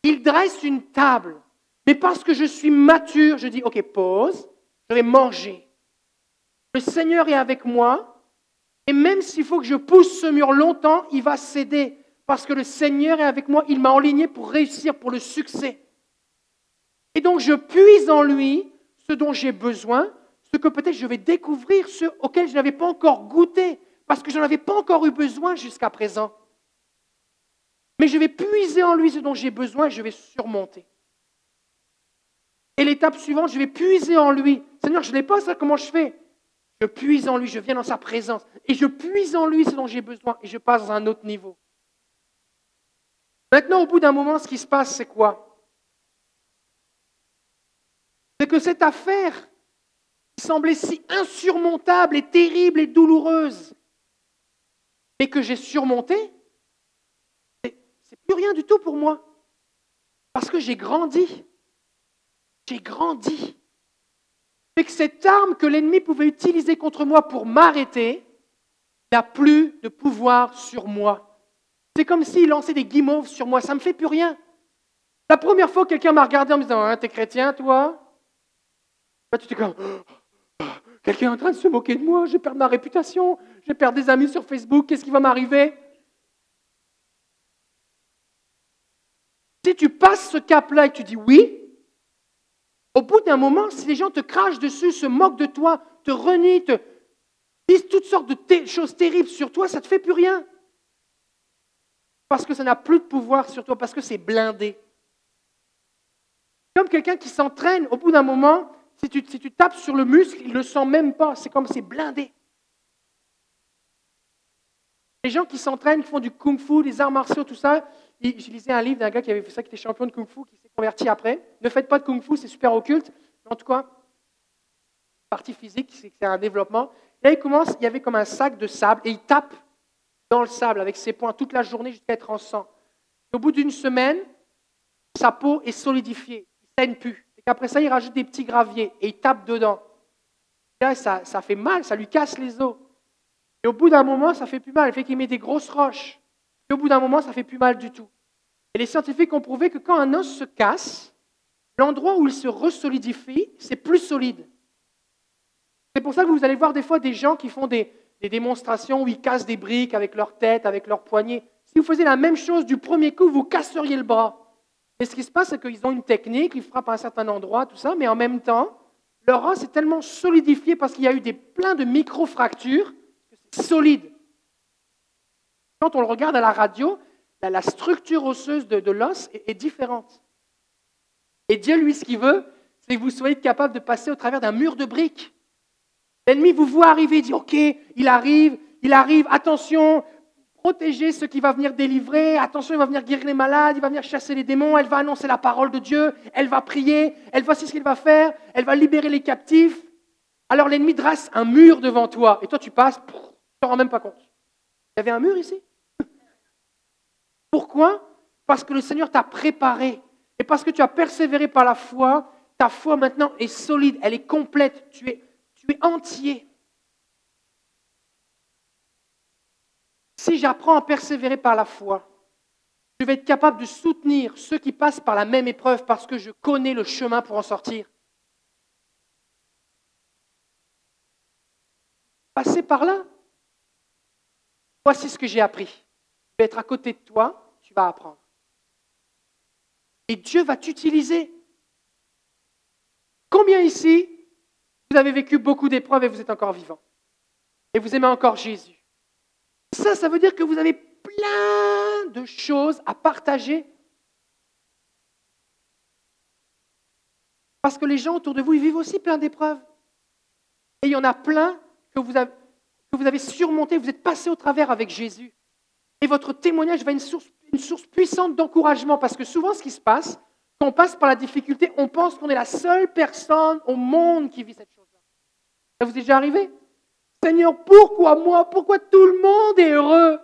Il dresse une table. Mais parce que je suis mature, je dis, OK, pause, je vais manger. Le Seigneur est avec moi, et même s'il faut que je pousse ce mur longtemps, il va céder, parce que le Seigneur est avec moi, il m'a enligné pour réussir, pour le succès. Et donc je puise en lui ce dont j'ai besoin, ce que peut-être je vais découvrir, ce auquel je n'avais pas encore goûté, parce que je n'en avais pas encore eu besoin jusqu'à présent. Mais je vais puiser en lui ce dont j'ai besoin et je vais surmonter. Et l'étape suivante, je vais puiser en lui. Seigneur, je n'ai pas ça, comment je fais? Je puise en lui, je viens dans sa présence et je puise en lui ce dont j'ai besoin et je passe à un autre niveau. Maintenant, au bout d'un moment, ce qui se passe, c'est quoi? C'est que cette affaire semblait si insurmontable et terrible et douloureuse, et que j'ai surmonté, c'est plus rien du tout pour moi. Parce que j'ai grandi. J'ai grandi que cette arme que l'ennemi pouvait utiliser contre moi pour m'arrêter n'a plus de pouvoir sur moi. C'est comme s'il lançait des guimauves sur moi, ça ne me fait plus rien. La première fois que quelqu'un m'a regardé en me disant hein, T'es chrétien, toi? Là, tu t'es comme Quelqu'un est en train de se moquer de moi, je perds ma réputation, je perds des amis sur Facebook, qu'est-ce qui va m'arriver? Si tu passes ce cap-là et tu dis oui, au bout d'un moment, si les gens te crachent dessus, se moquent de toi, te renient, te disent toutes sortes de choses terribles sur toi, ça ne te fait plus rien. Parce que ça n'a plus de pouvoir sur toi, parce que c'est blindé. Comme quelqu'un qui s'entraîne, au bout d'un moment, si tu, si tapes sur le muscle, il ne le sent même pas. C'est comme c'est blindé. Les gens qui s'entraînent, qui font du kung-fu, des arts martiaux, tout ça, je lisais un livre d'un gars qui avait fait ça, qui était champion de kung-fu, qui s'est converti après. Ne faites pas de kung-fu, c'est super occulte. En tout cas, partie physique, c'est un développement. Là, il commence, il y avait comme un sac de sable et il tape dans le sable avec ses poings toute la journée jusqu'à être en sang. au bout d'une semaine, sa peau est solidifiée, il ne saigne plus. Et après ça, il rajoute des petits graviers et il tape dedans. là, ça, fait mal, ça lui casse les os. Et au bout d'un moment, ça fait plus mal. Il fait qu'il met des grosses roches. Et au bout d'un moment, ça fait plus mal du tout. Et les scientifiques ont prouvé que quand un os se casse, l'endroit où il se resolidifie, c'est plus solide. C'est pour ça que vous allez voir des fois des gens qui font des, démonstrations où ils cassent des briques avec leur tête, avec leurs poignets. Si vous faisiez la même chose du premier coup, vous casseriez le bras. Mais ce qui se passe, c'est qu'ils ont une technique, ils frappent à un certain endroit, tout ça, mais en même temps, leur os est tellement solidifié parce qu'il y a eu des, plein de micro-fractures que c'est solide. Quand on le regarde à la radio, la, structure osseuse de, l'os est, est différente. Et Dieu, lui, ce qu'il veut, c'est que vous soyez capable de passer au travers d'un mur de briques. L'ennemi vous voit arriver, il dit, OK, il arrive, il arrive, attention, protégez ceux qui va venir délivrer, attention, il va venir guérir les malades, il va venir chasser les démons, elle va annoncer la parole de Dieu, elle va prier, elle voici ce qu'il va faire, elle va libérer les captifs. Alors l'ennemi dresse un mur devant toi, et toi tu passes, tu ne rends même pas compte. Il y avait un mur ici? Pourquoi? Parce que le Seigneur t'a préparé, et parce que tu as persévéré par la foi, ta foi maintenant est solide, elle est complète, tu es entier. Si j'apprends à persévérer par la foi, je vais être capable de soutenir ceux qui passent par la même épreuve parce que je connais le chemin pour en sortir. Passez par là. Voici ce que j'ai appris. Je vais être à côté de toi, tu vas apprendre. Et Dieu va t'utiliser. Combien ici vous avez vécu beaucoup d'épreuves et vous êtes encore vivant? Et vous aimez encore Jésus? Ça, ça veut dire que vous avez plein de choses à partager. Parce que les gens autour de vous, ils vivent aussi plein d'épreuves. Et il y en a plein que vous avez, surmonté, vous êtes passé au travers avec Jésus. Et votre témoignage va être une source, une source puissante d'encouragement. Parce que souvent, ce qui se passe, quand on passe par la difficulté, on pense qu'on est la seule personne au monde qui vit cette chose. Ça vous est déjà arrivé? Seigneur, pourquoi moi? Pourquoi tout le monde est heureux?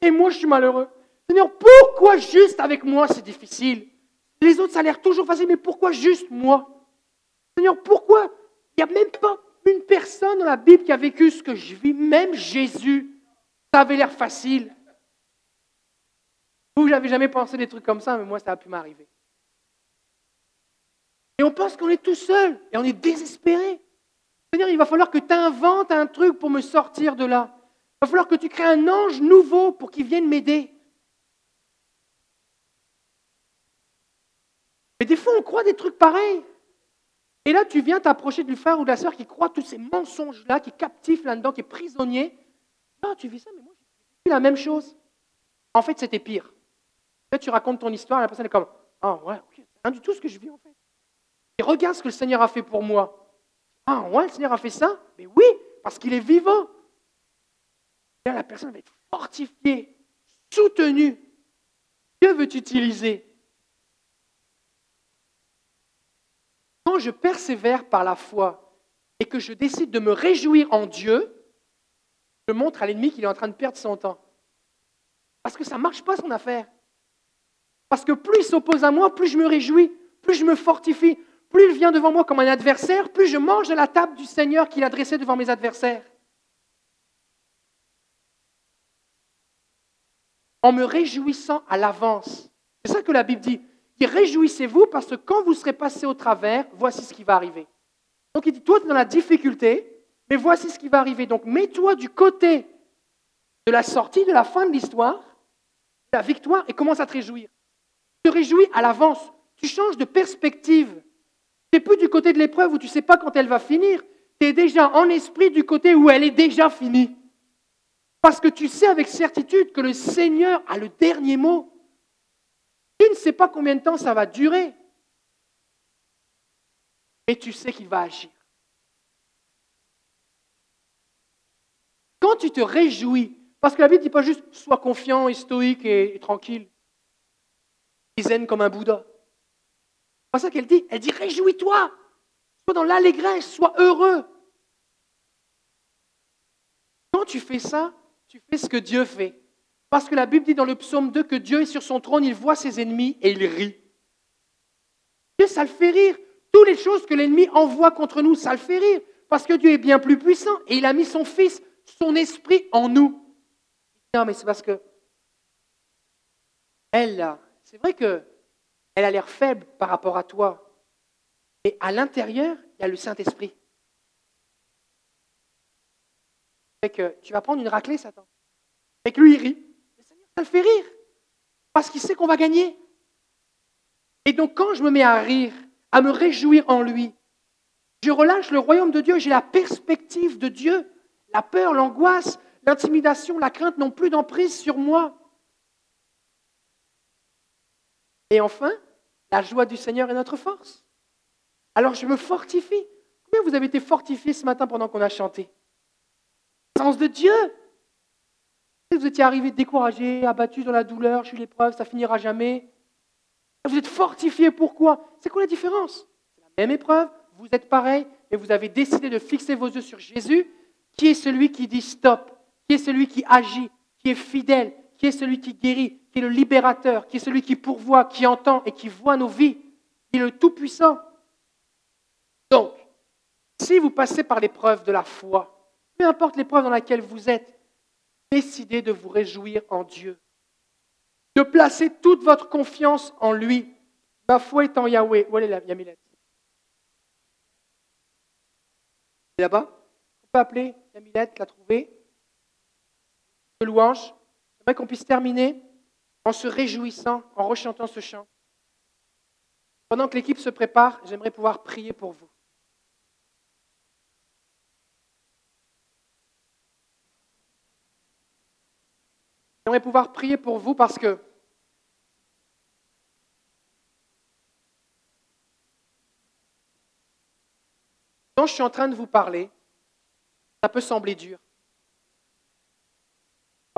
Et moi je suis malheureux. Seigneur, pourquoi juste avec moi c'est difficile? Les autres, ça a l'air toujours facile, mais pourquoi juste moi? Seigneur, pourquoi? Il n'y a même pas une personne dans la Bible qui a vécu ce que je vis. Même Jésus, ça avait l'air facile. Vous, n'avez jamais pensé des trucs comme ça, mais moi, ça a pu m'arriver. Et on pense qu'on est tout seul et on est désespéré. Seigneur, il va falloir que tu inventes un truc pour me sortir de là. Il va falloir que tu crées un ange nouveau pour qu'il vienne m'aider. Mais des fois, on croit des trucs pareils. Et là, tu viens t'approcher du frère ou de la sœur qui croit tous ces mensonges-là, qui est captif là-dedans, qui est prisonnier. Non, tu vis ça, mais moi, j'ai la même chose. En fait, c'était pire. Là, tu racontes ton histoire, la personne est comme Ah, ouais, rien du tout ce que je vis, en fait. Et regarde ce que le Seigneur a fait pour moi. Ah, ouais, le Seigneur a fait ça? Mais oui, parce qu'il est vivant. Et la personne va être fortifiée, soutenue. Dieu veut t'utiliser. Quand je persévère par la foi et que je décide de me réjouir en Dieu, je montre à l'ennemi qu'il est en train de perdre son temps. Parce que ça ne marche pas son affaire. Parce que plus il s'oppose à moi, plus je me réjouis, plus je me fortifie, plus il vient devant moi comme un adversaire, plus je mange de la table du Seigneur qu'il a dressée devant mes adversaires. En me réjouissant à l'avance. C'est ça que la Bible dit. Et réjouissez-vous parce que quand vous serez passé au travers, voici ce qui va arriver. Donc il dit, toi, tu es dans la difficulté, mais voici ce qui va arriver. Donc mets-toi du côté de la sortie, de la fin de l'histoire, de la victoire, et commence à te réjouir. Te réjouis à l'avance. Tu changes de perspective. Tu n'es plus du côté de l'épreuve où tu ne sais pas quand elle va finir. Tu es déjà en esprit du côté où elle est déjà finie. Parce que tu sais avec certitude que le Seigneur a le dernier mot. Tu ne sais pas combien de temps ça va durer. Et tu sais qu'il va agir. Quand tu te réjouis, parce que la Bible ne dit pas juste sois confiant et stoïque et, tranquille, et zen comme un Bouddha pas ça qu'elle dit. Elle dit réjouis-toi. Sois dans l'allégresse, sois heureux. quand tu fais ça, tu fais ce que Dieu fait. Parce que la Bible dit dans le psaume 2 que Dieu est sur son trône, il voit ses ennemis et il rit. Dieu, ça le fait rire. Toutes les choses que l'ennemi envoie contre nous, ça le fait rire. Parce que Dieu est bien plus puissant et il a mis son Fils, son esprit en nous. Non, mais c'est parce que elle, là, c'est vrai que elle a l'air faible par rapport à toi. Mais à l'intérieur, il y a le Saint-Esprit. tu vas prendre une raclée, Satan. Et que lui, il rit. Ça le fait rire. Parce qu'il sait qu'on va gagner. Et donc, quand je me mets à rire, à me réjouir en lui, je relâche le royaume de Dieu, j'ai la perspective de Dieu. La peur, l'angoisse, l'intimidation, la crainte n'ont plus d'emprise sur moi. Et enfin, la joie du Seigneur est notre force. Alors je me fortifie. Combien vous avez été fortifié ce matin pendant qu'on a chanté? Sens de Dieu. Vous étiez arrivé découragé, abattu dans la douleur, je suis l'épreuve, ça finira jamais. Vous êtes fortifié, pourquoi? C'est quoi la différence? C'est la même épreuve, vous êtes pareil, mais vous avez décidé de fixer vos yeux sur Jésus, qui est celui qui dit stop, qui est celui qui agit, qui est fidèle, qui est celui qui guérit, qui est le libérateur, qui est celui qui pourvoit, qui entend et qui voit nos vies, qui est le Tout-Puissant. Donc, si vous passez par l'épreuve de la foi, peu importe l'épreuve dans laquelle vous êtes, décidez de vous réjouir en Dieu, de placer toute votre confiance en lui. Ma foi est en Yahweh. Où est la Yamilette Là-bas On peut appeler Yamilette, la trouver. De louange. J'aimerais qu'on puisse terminer en se réjouissant, en rechantant ce chant. Pendant que l'équipe se prépare, j'aimerais pouvoir prier pour vous. J'aimerais pouvoir prier pour vous parce que quand je suis en train de vous parler, ça peut sembler dur.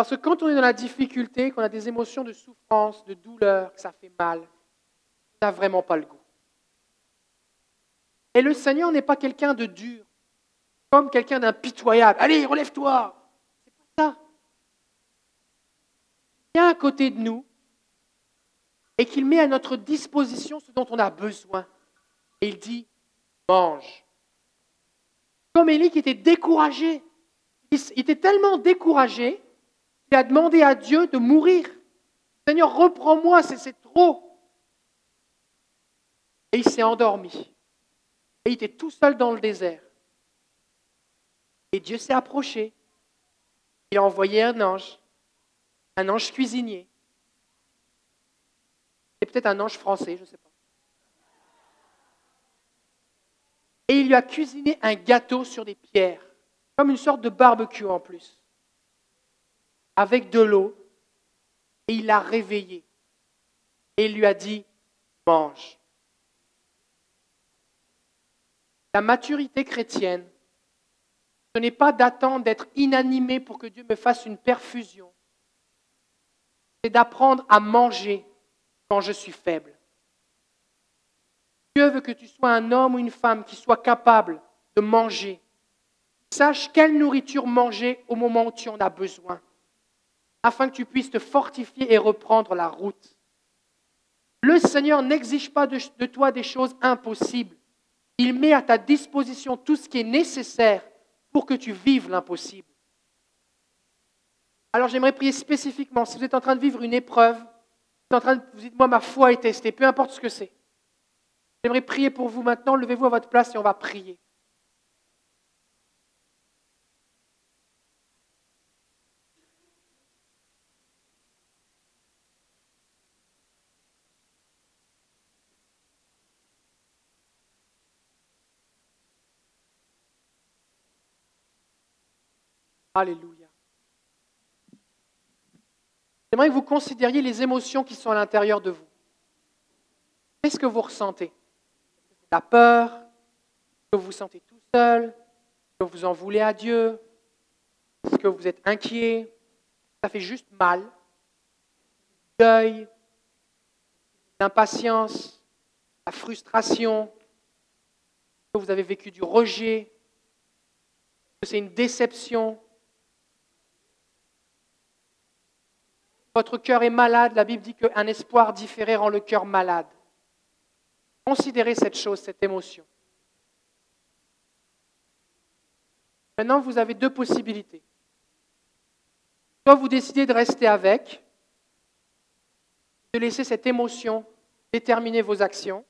Parce que quand on est dans la difficulté, qu'on a des émotions de souffrance, de douleur, que ça fait mal, on n'a vraiment pas le goût. Et le Seigneur n'est pas quelqu'un de dur, comme quelqu'un d'impitoyable. Allez, relève-toi. C'est pas ça. Il vient à côté de nous et qu'il met à notre disposition ce dont on a besoin. Et il dit, mange. Comme Élie qui était découragé. Il était tellement découragé il a demandé à Dieu de mourir. Seigneur, reprends-moi, c'est trop. Et il s'est endormi. Et il était tout seul dans le désert. Et Dieu s'est approché. Il a envoyé un ange, un ange cuisinier. Et peut-être un ange français, je ne sais pas. Et il lui a cuisiné un gâteau sur des pierres, comme une sorte de barbecue en plus avec de l'eau et il l'a réveillé. Et il lui a dit, mange. La maturité chrétienne, ce n'est pas d'attendre d'être inanimé pour que Dieu me fasse une perfusion. C'est d'apprendre à manger quand je suis faible. Dieu veut que tu sois un homme ou une femme qui soit capable de manger. Sache quelle nourriture manger au moment où tu en as besoin afin que tu puisses te fortifier et reprendre la route. Le Seigneur n'exige pas de, toi des choses impossibles. Il met à ta disposition tout ce qui est nécessaire pour que tu vives l'impossible. Alors j'aimerais prier spécifiquement, si vous êtes en train de vivre une épreuve, vous, êtes en train de, vous dites, moi ma foi est testée, peu importe ce que c'est. J'aimerais prier pour vous maintenant, levez-vous à votre place et on va prier. Alléluia. J'aimerais que vous considériez les émotions qui sont à l'intérieur de vous. Qu'est-ce que vous ressentez? La peur que vous vous sentez tout seul Que vous en voulez à Dieu que vous êtes inquiet? Ça fait juste mal Deuil L'impatience La frustration que vous avez vécu du rejet que c'est une déception Votre cœur est malade. La Bible dit qu'un espoir différé rend le cœur malade. Considérez cette chose, cette émotion. Maintenant, vous avez deux possibilités. Soit vous décidez de rester avec, de laisser cette émotion déterminer vos actions,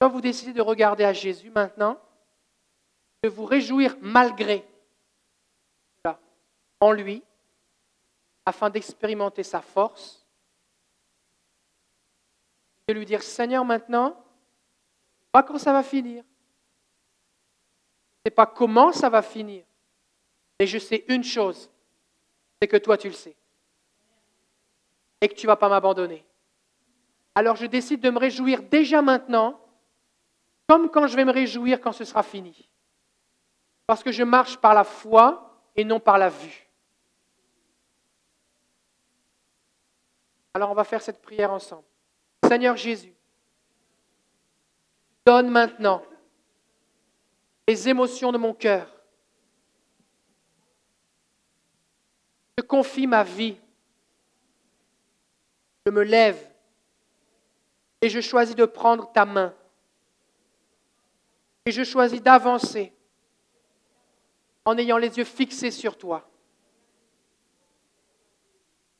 soit vous décidez de regarder à Jésus maintenant, de vous réjouir malgré en lui, afin d'expérimenter sa force, de lui dire Seigneur, maintenant, pas quand ça va finir, sais pas comment ça va finir, mais je sais une chose, c'est que toi tu le sais. Et que tu ne vas pas m'abandonner. Alors je décide de me réjouir déjà maintenant, comme quand je vais me réjouir quand ce sera fini. Parce que je marche par la foi et non par la vue. Alors on va faire cette prière ensemble. Seigneur Jésus, donne maintenant les émotions de mon cœur. Je confie ma vie. Je me lève et je choisis de prendre ta main. Et je choisis d'avancer en ayant les yeux fixés sur toi.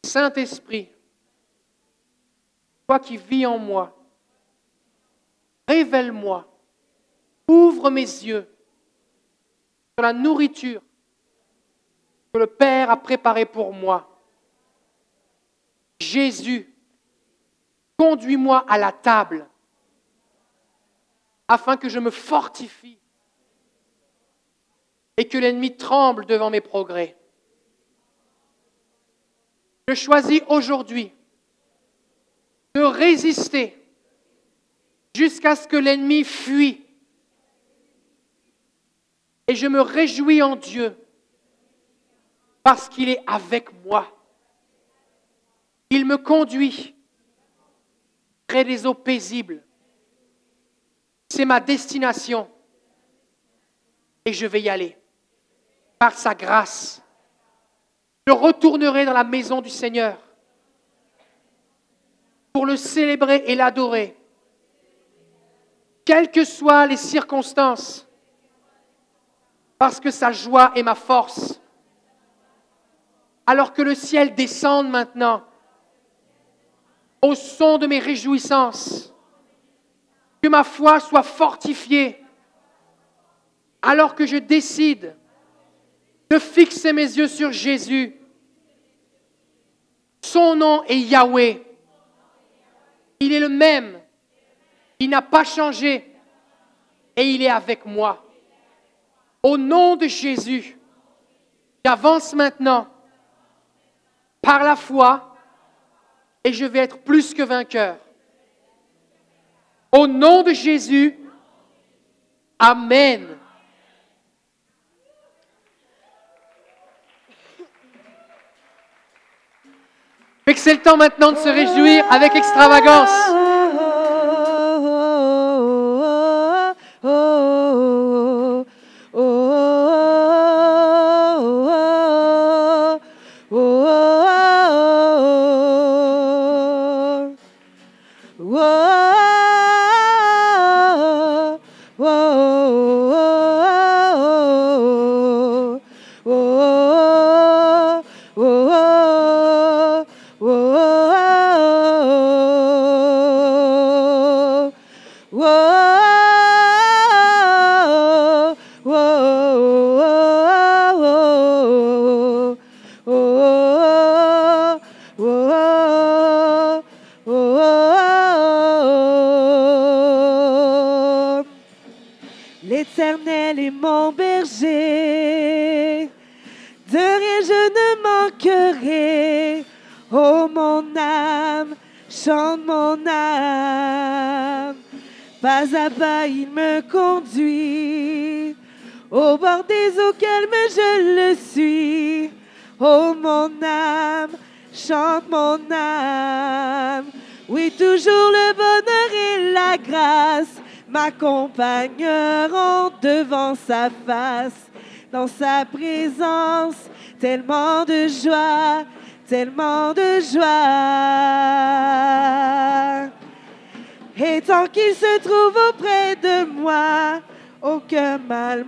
Saint-Esprit, toi qui vis en moi, révèle-moi, ouvre mes yeux sur la nourriture que le Père a préparée pour moi. Jésus, conduis-moi à la table afin que je me fortifie et que l'ennemi tremble devant mes progrès. Je choisis aujourd'hui de résister jusqu'à ce que l'ennemi fuit et je me réjouis en Dieu parce qu'il est avec moi. Il me conduit près des eaux paisibles. C'est ma destination. Et je vais y aller. Par sa grâce. Je retournerai dans la maison du Seigneur pour le célébrer et l'adorer. Quelles que soient les circonstances parce que sa joie est ma force. Alors que le ciel descende maintenant au son de mes réjouissances, que ma foi soit fortifiée, alors que je décide de fixer mes yeux sur Jésus. Son nom est Yahweh. Il est le même. Il n'a pas changé. Et il est avec moi. Au nom de Jésus, j'avance maintenant par la foi et je vais être plus que vainqueur. Au nom de Jésus, Amen. C'est le temps maintenant de se réjouir avec extravagance. Face. dans sa présence, tellement de joie, tellement de joie. Et tant qu'il se trouve auprès de moi, aucun mal